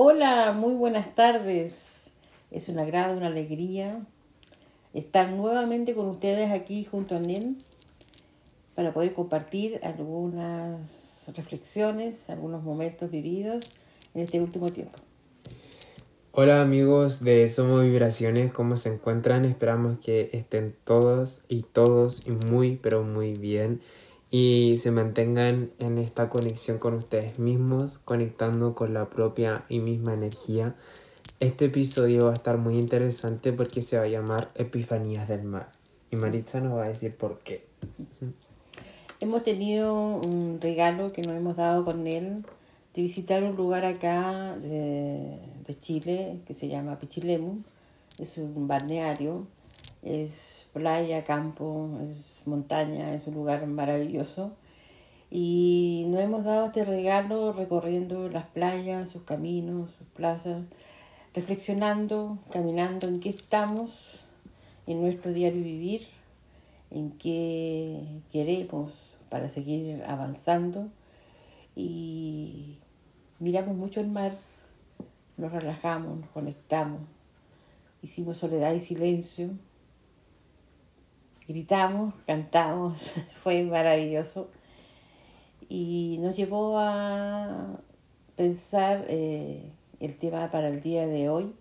Hola, muy buenas tardes. Es un agrado, una alegría estar nuevamente con ustedes aquí junto a Nen para poder compartir algunas reflexiones, algunos momentos vividos en este último tiempo. Hola amigos de Somos Vibraciones, ¿cómo se encuentran? Esperamos que estén todas y todos muy pero muy bien y se mantengan en esta conexión con ustedes mismos, conectando con la propia y misma energía. Este episodio va a estar muy interesante porque se va a llamar Epifanías del Mar. Y Maritza nos va a decir por qué. Hemos tenido un regalo que nos hemos dado con él de visitar un lugar acá de, de Chile que se llama Pichilemu. Es un balneario, es playa, campo, es montaña, es un lugar maravilloso. Y nos hemos dado este regalo recorriendo las playas, sus caminos, sus plazas, reflexionando, caminando en qué estamos en nuestro diario vivir, en qué queremos para seguir avanzando. Y miramos mucho el mar, nos relajamos, nos conectamos, hicimos soledad y silencio gritamos, cantamos, fue maravilloso. Y nos llevó a pensar eh, el tema para el día de hoy,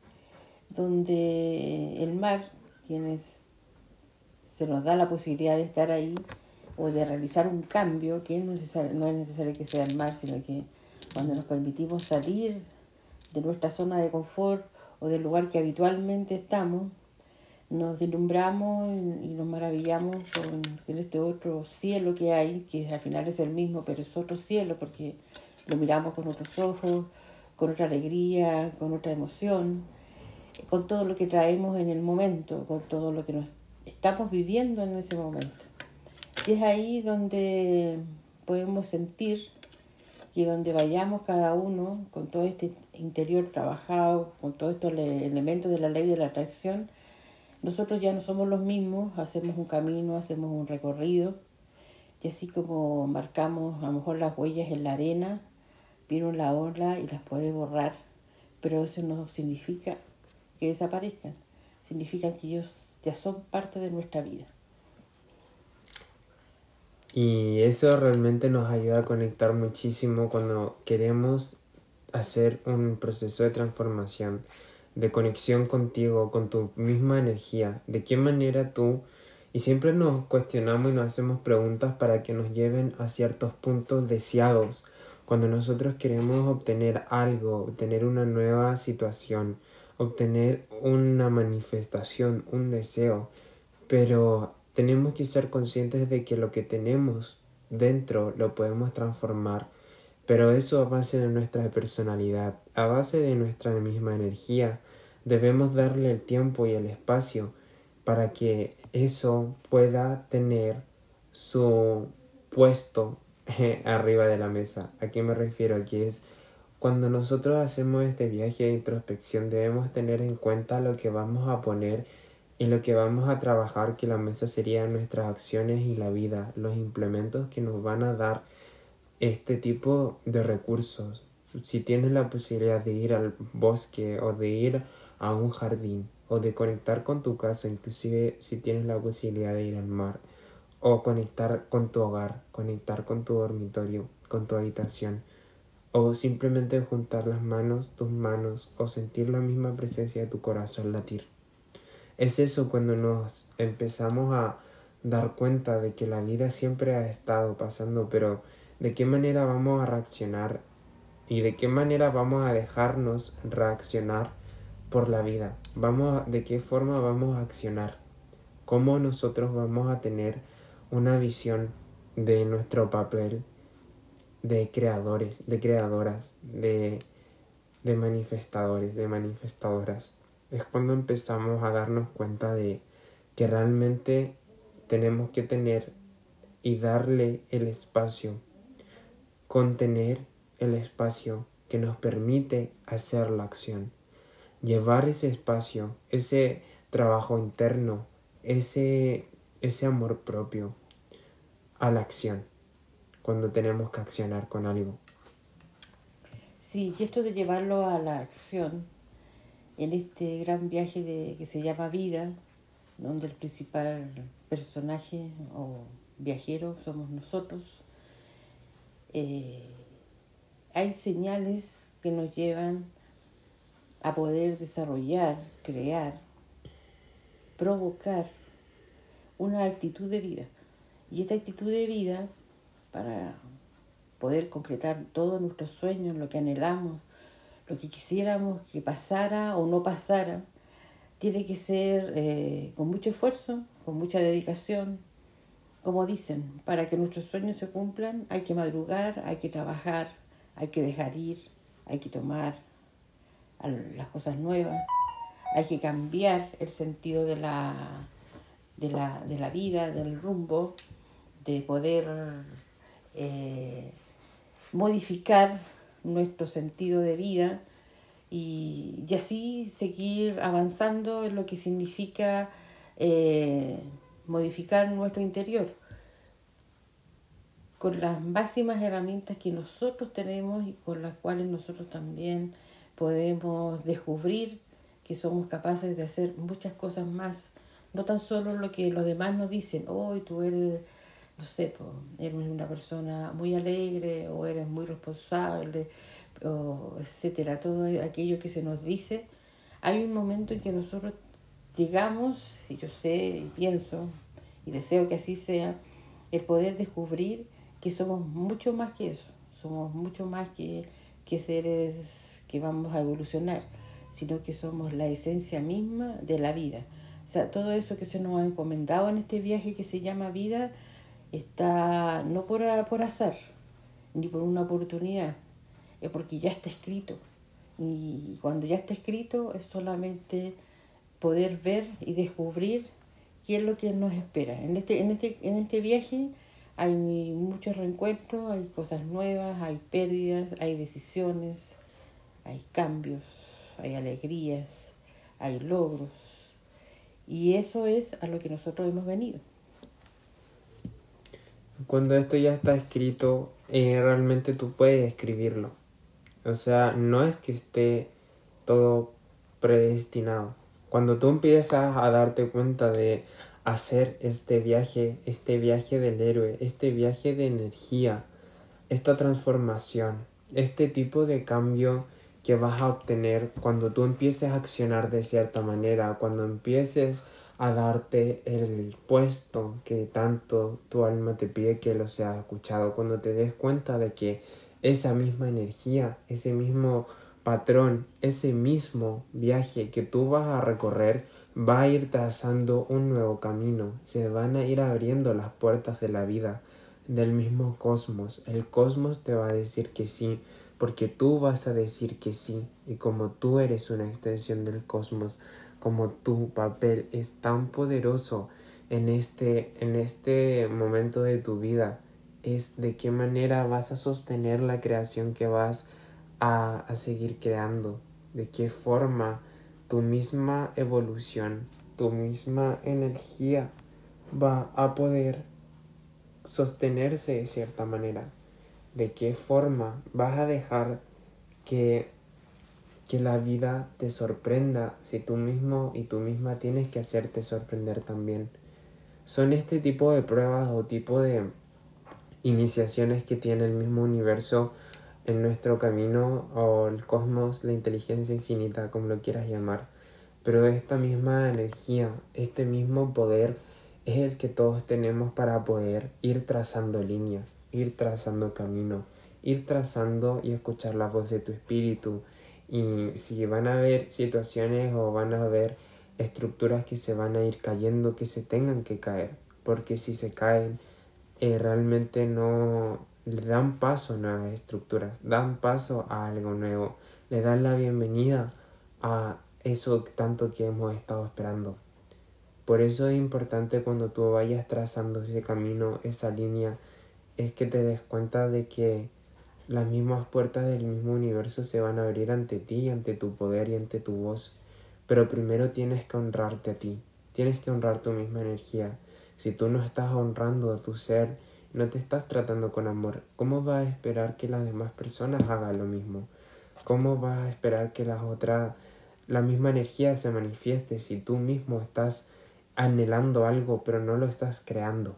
donde el mar, quienes se nos da la posibilidad de estar ahí o de realizar un cambio, que no es necesario, no es necesario que sea el mar, sino que cuando nos permitimos salir de nuestra zona de confort o del lugar que habitualmente estamos, nos deslumbramos y nos maravillamos con este otro cielo que hay, que al final es el mismo, pero es otro cielo porque lo miramos con otros ojos, con otra alegría, con otra emoción, con todo lo que traemos en el momento, con todo lo que nos estamos viviendo en ese momento. Y es ahí donde podemos sentir que donde vayamos cada uno con todo este interior trabajado, con todos estos elementos de la ley de la atracción, nosotros ya no somos los mismos, hacemos un camino, hacemos un recorrido, y así como marcamos a lo mejor las huellas en la arena, vino la ola y las puede borrar, pero eso no significa que desaparezcan, significa que ellos ya son parte de nuestra vida. Y eso realmente nos ayuda a conectar muchísimo cuando queremos hacer un proceso de transformación de conexión contigo, con tu misma energía, de qué manera tú, y siempre nos cuestionamos y nos hacemos preguntas para que nos lleven a ciertos puntos deseados, cuando nosotros queremos obtener algo, obtener una nueva situación, obtener una manifestación, un deseo, pero tenemos que ser conscientes de que lo que tenemos dentro lo podemos transformar pero eso a base de nuestra personalidad, a base de nuestra misma energía, debemos darle el tiempo y el espacio para que eso pueda tener su puesto arriba de la mesa. ¿A qué me refiero? Aquí es cuando nosotros hacemos este viaje de introspección debemos tener en cuenta lo que vamos a poner y lo que vamos a trabajar, que la mesa sería nuestras acciones y la vida, los implementos que nos van a dar este tipo de recursos. Si tienes la posibilidad de ir al bosque o de ir a un jardín o de conectar con tu casa, inclusive si tienes la posibilidad de ir al mar o conectar con tu hogar, conectar con tu dormitorio, con tu habitación o simplemente juntar las manos, tus manos o sentir la misma presencia de tu corazón latir. Es eso cuando nos empezamos a dar cuenta de que la vida siempre ha estado pasando, pero de qué manera vamos a reaccionar y de qué manera vamos a dejarnos reaccionar por la vida. Vamos de qué forma vamos a accionar. Cómo nosotros vamos a tener una visión de nuestro papel de creadores, de creadoras, de, de manifestadores, de manifestadoras. Es cuando empezamos a darnos cuenta de que realmente tenemos que tener y darle el espacio contener el espacio que nos permite hacer la acción. Llevar ese espacio, ese trabajo interno, ese, ese amor propio a la acción, cuando tenemos que accionar con algo. Sí, y esto de llevarlo a la acción en este gran viaje de, que se llama vida, donde el principal personaje o viajero somos nosotros, eh, hay señales que nos llevan a poder desarrollar, crear, provocar una actitud de vida. Y esta actitud de vida, para poder concretar todos nuestros sueños, lo que anhelamos, lo que quisiéramos que pasara o no pasara, tiene que ser eh, con mucho esfuerzo, con mucha dedicación. Como dicen, para que nuestros sueños se cumplan hay que madrugar, hay que trabajar, hay que dejar ir, hay que tomar las cosas nuevas, hay que cambiar el sentido de la, de la, de la vida, del rumbo, de poder eh, modificar nuestro sentido de vida y, así seguir avanzando en lo que significa eh, modificar nuestro interior con las máximas herramientas que nosotros tenemos y con las cuales nosotros también podemos descubrir que somos capaces de hacer muchas cosas más, no tan solo lo que los demás nos dicen, hoy tú eres, no sé, eres una persona muy alegre o eres muy responsable, o etcétera, todo aquello que se nos dice, hay un momento en que nosotros llegamos, y yo sé y pienso y deseo que así sea, el poder descubrir que somos mucho más que eso, somos mucho más que, que seres que vamos a evolucionar, sino que somos la esencia misma de la vida. O sea, todo eso que se nos ha encomendado en este viaje que se llama vida está no por, por azar, ni por una oportunidad, es porque ya está escrito. Y cuando ya está escrito es solamente poder ver y descubrir qué es lo que nos espera. En este, en este, en este viaje hay muchos reencuentros, hay cosas nuevas, hay pérdidas, hay decisiones, hay cambios, hay alegrías, hay logros. Y eso es a lo que nosotros hemos venido. Cuando esto ya está escrito, eh, realmente tú puedes escribirlo. O sea, no es que esté todo predestinado. Cuando tú empiezas a darte cuenta de hacer este viaje, este viaje del héroe, este viaje de energía, esta transformación, este tipo de cambio que vas a obtener cuando tú empieces a accionar de cierta manera, cuando empieces a darte el puesto que tanto tu alma te pide que lo sea escuchado, cuando te des cuenta de que esa misma energía, ese mismo patrón, ese mismo viaje que tú vas a recorrer va a ir trazando un nuevo camino, se van a ir abriendo las puertas de la vida, del mismo cosmos. El cosmos te va a decir que sí, porque tú vas a decir que sí, y como tú eres una extensión del cosmos, como tu papel es tan poderoso en este, en este momento de tu vida, es de qué manera vas a sostener la creación que vas a, a seguir creando, de qué forma tu misma evolución, tu misma energía va a poder sostenerse de cierta manera. De qué forma vas a dejar que, que la vida te sorprenda si tú mismo y tú misma tienes que hacerte sorprender también. Son este tipo de pruebas o tipo de iniciaciones que tiene el mismo universo en nuestro camino o el cosmos, la inteligencia infinita, como lo quieras llamar. Pero esta misma energía, este mismo poder es el que todos tenemos para poder ir trazando línea, ir trazando camino, ir trazando y escuchar la voz de tu espíritu. Y si van a haber situaciones o van a haber estructuras que se van a ir cayendo, que se tengan que caer, porque si se caen, eh, realmente no le dan paso a nuevas estructuras, dan paso a algo nuevo, le dan la bienvenida a eso tanto que hemos estado esperando. Por eso es importante cuando tú vayas trazando ese camino, esa línea, es que te des cuenta de que las mismas puertas del mismo universo se van a abrir ante ti, ante tu poder y ante tu voz. Pero primero tienes que honrarte a ti, tienes que honrar tu misma energía, si tú no estás honrando a tu ser, no te estás tratando con amor, ¿cómo vas a esperar que las demás personas hagan lo mismo? ¿Cómo vas a esperar que las otras, la misma energía se manifieste si tú mismo estás anhelando algo pero no lo estás creando?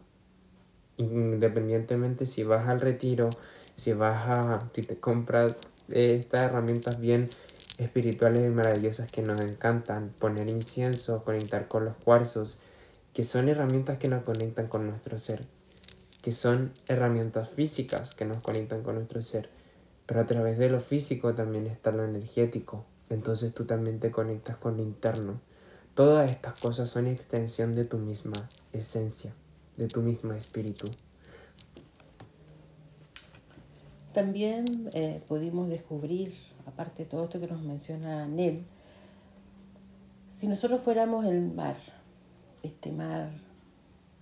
Independientemente si vas al retiro, si vas a, si te compras estas herramientas bien espirituales y maravillosas que nos encantan, poner incienso, conectar con los cuarzos, que son herramientas que nos conectan con nuestro ser, que son herramientas físicas que nos conectan con nuestro ser, pero a través de lo físico también está lo energético, entonces tú también te conectas con lo interno. Todas estas cosas son extensión de tu misma esencia, de tu mismo espíritu. También eh, pudimos descubrir, aparte de todo esto que nos menciona Nel, si nosotros fuéramos el mar, este mar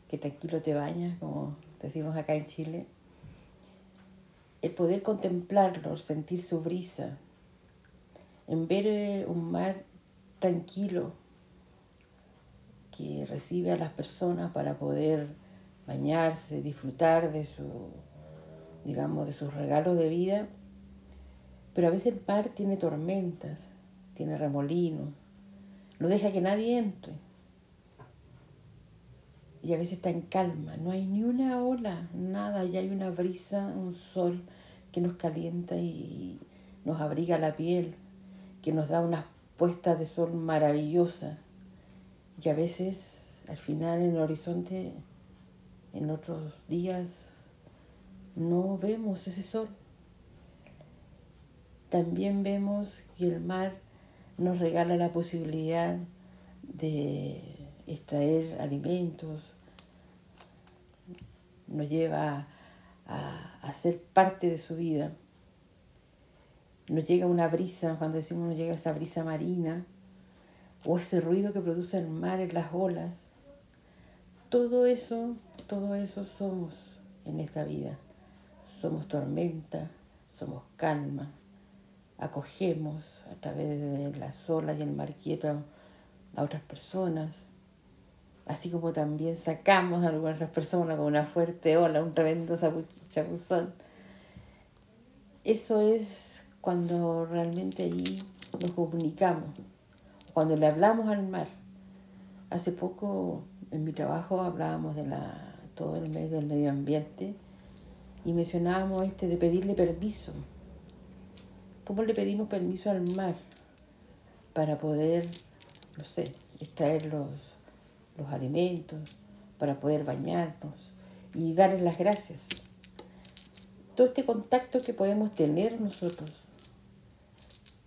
que tranquilo te bañas, como decimos acá en Chile, el poder contemplarlo, sentir su brisa, en ver eh, un mar tranquilo que recibe a las personas para poder bañarse, disfrutar de su, digamos, de sus regalos de vida, pero a veces el mar tiene tormentas, tiene remolinos, no deja que nadie entre y a veces está en calma, no hay ni una ola, nada, ya hay una brisa, un sol que nos calienta y nos abriga la piel, que nos da unas puestas de sol maravillosas y a veces al final en el horizonte, en otros días, no vemos ese sol. También vemos que el mar nos regala la posibilidad de extraer alimentos, nos lleva a, a, ser parte de su vida. Nos llega una brisa, cuando decimos nos llega esa brisa marina, o ese ruido que produce el mar en las olas. Todo eso, todo eso somos en esta vida. Somos tormenta, somos calma, acogemos a través de las olas y el mar quieto a otras personas, así como también sacamos a algunas personas con una fuerte ola, un tremendo chapuzón. Eso es cuando realmente allí nos comunicamos, cuando le hablamos al mar. Hace poco en mi trabajo hablábamos de la, todo el mes del medio ambiente y mencionábamos este de pedirle permiso. ¿Cómo le pedimos permiso al mar para poder, no sé, extraer los los alimentos, para poder bañarnos y darles las gracias. Todo este contacto que podemos tener nosotros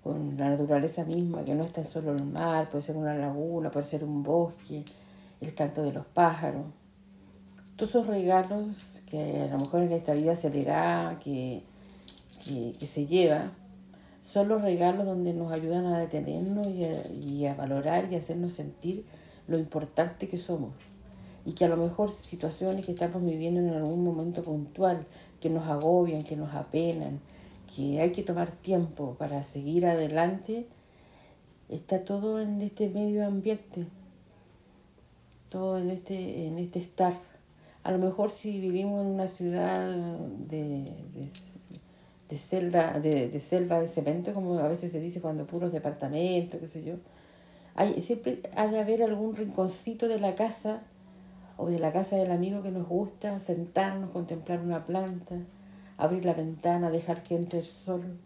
con la naturaleza misma, que no está solo el mar, puede ser una laguna, puede ser un bosque, el canto de los pájaros. Todos esos regalos que a lo mejor en esta vida se le da, que, que, se lleva, son los regalos donde nos ayudan a detenernos y a, valorar y hacernos sentir lo importante que somos y que a lo mejor situaciones que estamos viviendo en algún momento puntual, que nos agobian, que nos apenan, que hay que tomar tiempo para seguir adelante, está todo en este medio ambiente, todo en este, en este estar. A lo mejor si vivimos en una ciudad de, de, celda, de, de selva de cemento, como a veces se dice cuando puros departamentos, qué sé yo, siempre ha de haber algún rinconcito de la casa o de la casa del amigo que nos gusta, sentarnos, contemplar una planta, abrir la ventana, dejar que entre el sol,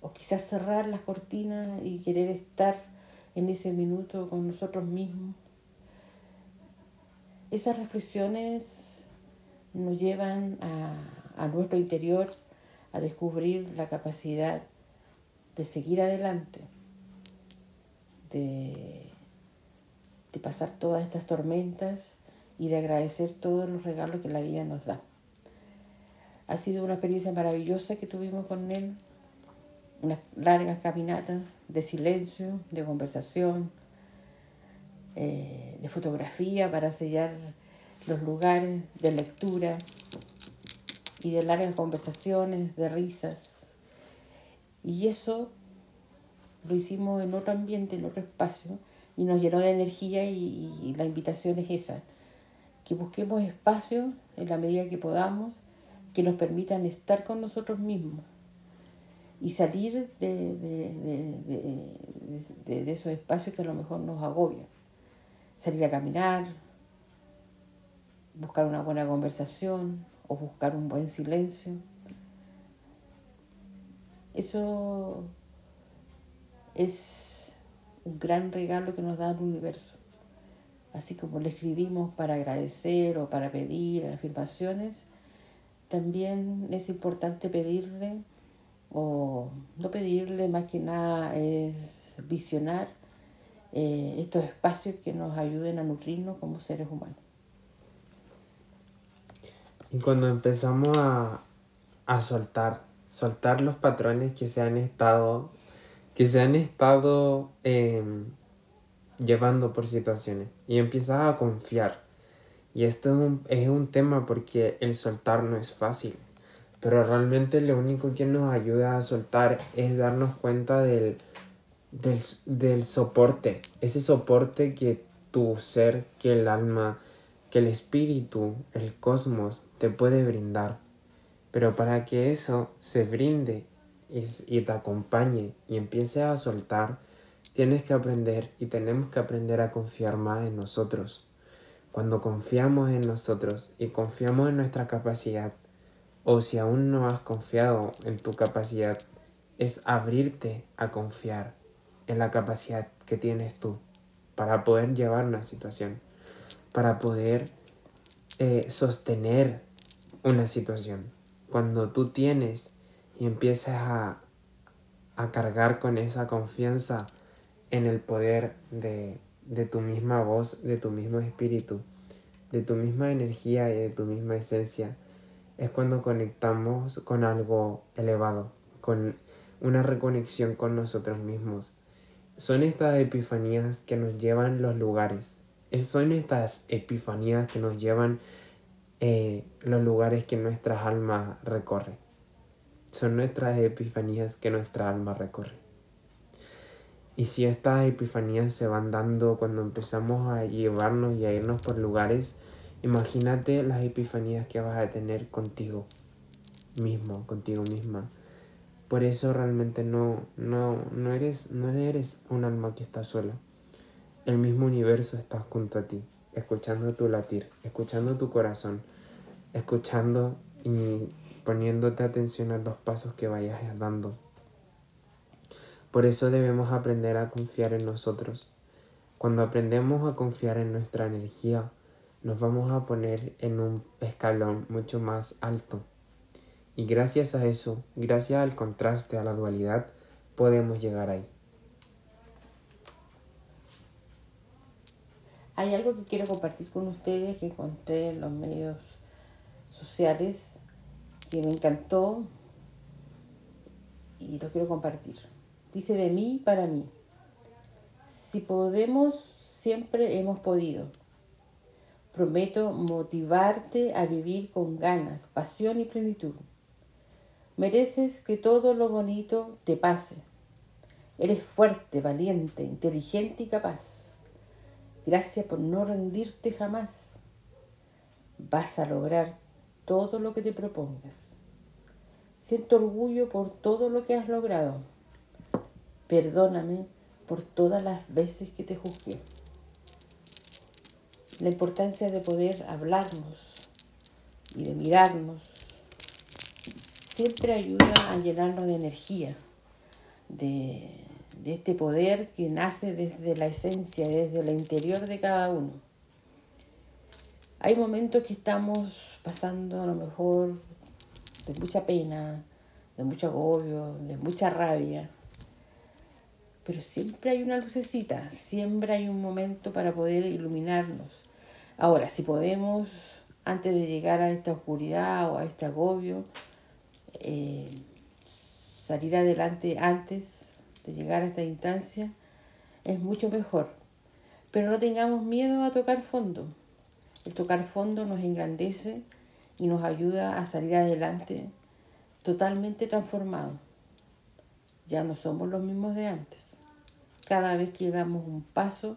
o quizás cerrar las cortinas y querer estar en ese minuto con nosotros mismos. Esas reflexiones nos llevan a, a nuestro interior a descubrir la capacidad de seguir adelante de, pasar todas estas tormentas y de agradecer todos los regalos que la vida nos da. Ha sido una experiencia maravillosa que tuvimos con él, unas largas caminatas de silencio, de conversación, eh, de fotografía para sellar los lugares, de lectura y de largas conversaciones, de risas. Y eso lo hicimos en otro ambiente, en otro espacio, y nos llenó de energía y, la invitación es esa, que busquemos espacios en la medida que podamos que nos permitan estar con nosotros mismos y salir de, de, de, de, esos espacios que a lo mejor nos agobian. Salir a caminar, buscar una buena conversación o buscar un buen silencio. Eso es un gran regalo que nos da el universo. Así como le escribimos para agradecer o para pedir afirmaciones, también es importante pedirle o no pedirle más que nada es visionar eh, estos espacios que nos ayuden a nutrirnos como seres humanos. Y cuando empezamos a, a soltar, soltar los patrones que se han estado, que se han estado em, llevando por situaciones y empiezas a confiar. Y esto es un, es un tema porque el soltar no es fácil pero realmente lo único que nos ayuda a soltar es darnos cuenta del, del, soporte, ese soporte que tu ser, que el alma, que el espíritu, el cosmos te puede brindar. Pero para que eso se brinde y, y, te acompañe y empiece a soltar, tienes que aprender y tenemos que aprender a confiar más en nosotros. Cuando confiamos en nosotros y confiamos en nuestra capacidad, o si aún no has confiado en tu capacidad, es abrirte a confiar en la capacidad que tienes tú para poder llevar una situación, para poder eh, sostener una situación. Cuando tú tienes y empiezas a, a cargar con esa confianza en el poder de, de tu misma voz, de tu mismo espíritu, de tu misma energía y de tu misma esencia, es cuando conectamos con algo elevado, con una reconexión con nosotros mismos. Son estas epifanías que nos llevan los lugares. Son estas epifanías que nos llevan eh, los lugares que nuestra alma recorre. Son nuestras epifanías que nuestra alma recorre. Y si estas epifanías se van dando cuando empezamos a llevarnos y a irnos por lugares Imagínate las epifanías que vas a tener contigo mismo, contigo misma. Por eso realmente no, no, no, eres, no eres un alma que está sola. El mismo universo está junto a ti, escuchando tu latir, escuchando tu corazón, escuchando y poniéndote atención a los pasos que vayas dando. Por eso debemos aprender a confiar en nosotros. Cuando aprendemos a confiar en nuestra energía, nos vamos a poner en un escalón mucho más alto. Y gracias a eso, gracias al contraste, a la dualidad, podemos llegar ahí. Hay algo que quiero compartir con ustedes que encontré en los medios sociales que me encantó y lo quiero compartir. Dice de mí para mí. Si podemos, siempre hemos podido. Prometo motivarte a vivir con ganas, pasión y plenitud. Mereces que todo lo bonito te pase. Eres fuerte, valiente, inteligente y capaz. Gracias por no rendirte jamás. Vas a lograr todo lo que te propongas. Siento orgullo por todo lo que has logrado. Perdóname por todas las veces que te juzgué la importancia de poder hablarnos y de mirarnos siempre ayuda a llenarnos de energía, de, este poder que nace desde la esencia, desde el interior de cada uno. Hay momentos que estamos pasando a lo mejor de mucha pena, de mucho agobio, de mucha rabia, pero siempre hay una lucecita, siempre hay un momento para poder iluminarnos Ahora, si podemos, antes de llegar a esta oscuridad o a este agobio, eh, salir adelante antes de llegar a esta instancia, es mucho mejor. Pero no tengamos miedo a tocar fondo. El tocar fondo nos engrandece y nos ayuda a salir adelante totalmente transformados. Ya no somos los mismos de antes. Cada vez que damos un paso,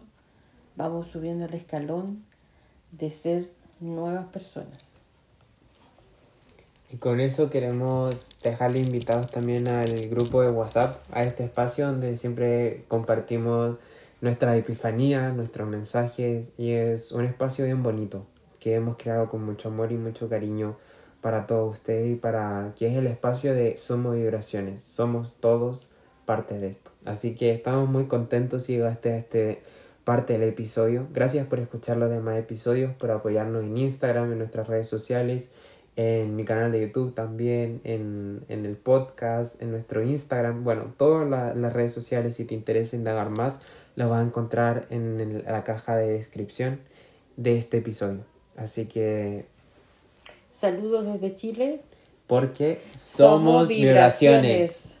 vamos subiendo el escalón de ser nuevas personas. Y con eso queremos dejarle invitados también al grupo de WhatsApp, a este espacio donde siempre compartimos nuestra epifanía, nuestros mensajes y es un espacio bien bonito que hemos creado con mucho amor y mucho cariño para todos ustedes y para que es el espacio de Somos Vibraciones. Somos todos parte de esto. Así que estamos muy contentos si llegaste este parte del episodio. Gracias por escuchar los demás episodios, por apoyarnos en Instagram, en nuestras redes sociales, en mi canal de YouTube también, en, en el podcast, en nuestro Instagram. Bueno, todas las redes sociales, si te interesa indagar más, lo vas a encontrar en la caja de descripción de este episodio. Así que Saludos desde Chile. Porque somos, vibraciones.